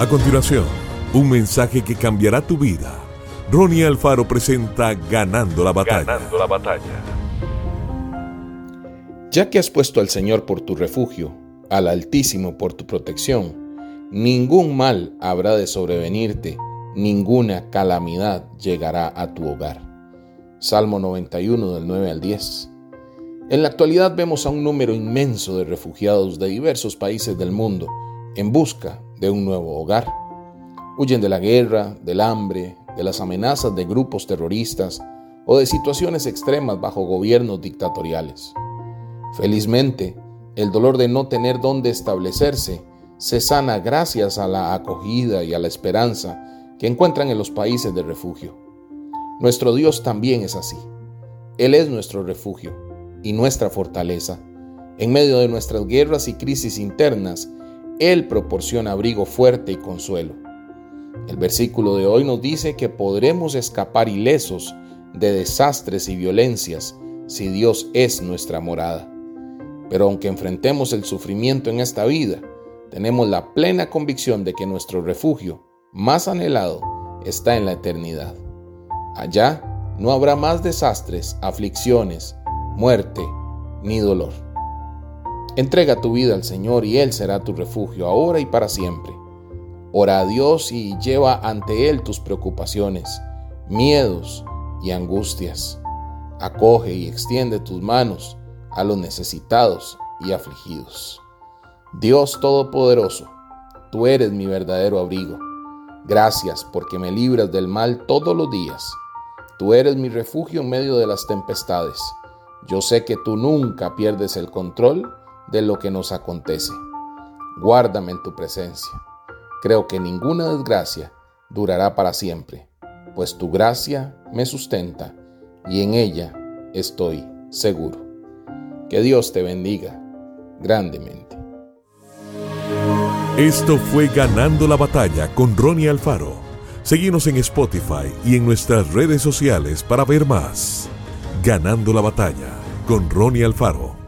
A continuación, un mensaje que cambiará tu vida. Ronnie Alfaro presenta Ganando la batalla. Ganando la batalla. Ya que has puesto al Señor por tu refugio, al Altísimo por tu protección, ningún mal habrá de sobrevenirte, ninguna calamidad llegará a tu hogar. Salmo 91 del 9 al 10. En la actualidad vemos a un número inmenso de refugiados de diversos países del mundo en busca de un nuevo hogar. Huyen de la guerra, del hambre, de las amenazas de grupos terroristas o de situaciones extremas bajo gobiernos dictatoriales. Felizmente, el dolor de no tener dónde establecerse se sana gracias a la acogida y a la esperanza que encuentran en los países de refugio. Nuestro Dios también es así. Él es nuestro refugio y nuestra fortaleza. En medio de nuestras guerras y crisis internas, él proporciona abrigo fuerte y consuelo. El versículo de hoy nos dice que podremos escapar ilesos de desastres y violencias si Dios es nuestra morada. Pero aunque enfrentemos el sufrimiento en esta vida, tenemos la plena convicción de que nuestro refugio más anhelado está en la eternidad. Allá no habrá más desastres, aflicciones, muerte ni dolor. Entrega tu vida al Señor y Él será tu refugio ahora y para siempre. Ora a Dios y lleva ante Él tus preocupaciones, miedos y angustias. Acoge y extiende tus manos a los necesitados y afligidos. Dios Todopoderoso, tú eres mi verdadero abrigo. Gracias porque me libras del mal todos los días. Tú eres mi refugio en medio de las tempestades. Yo sé que tú nunca pierdes el control de lo que nos acontece. Guárdame en tu presencia. Creo que ninguna desgracia durará para siempre, pues tu gracia me sustenta y en ella estoy seguro. Que Dios te bendiga grandemente. Esto fue Ganando la Batalla con Ronnie Alfaro. Seguimos en Spotify y en nuestras redes sociales para ver más. Ganando la Batalla con Ronnie Alfaro.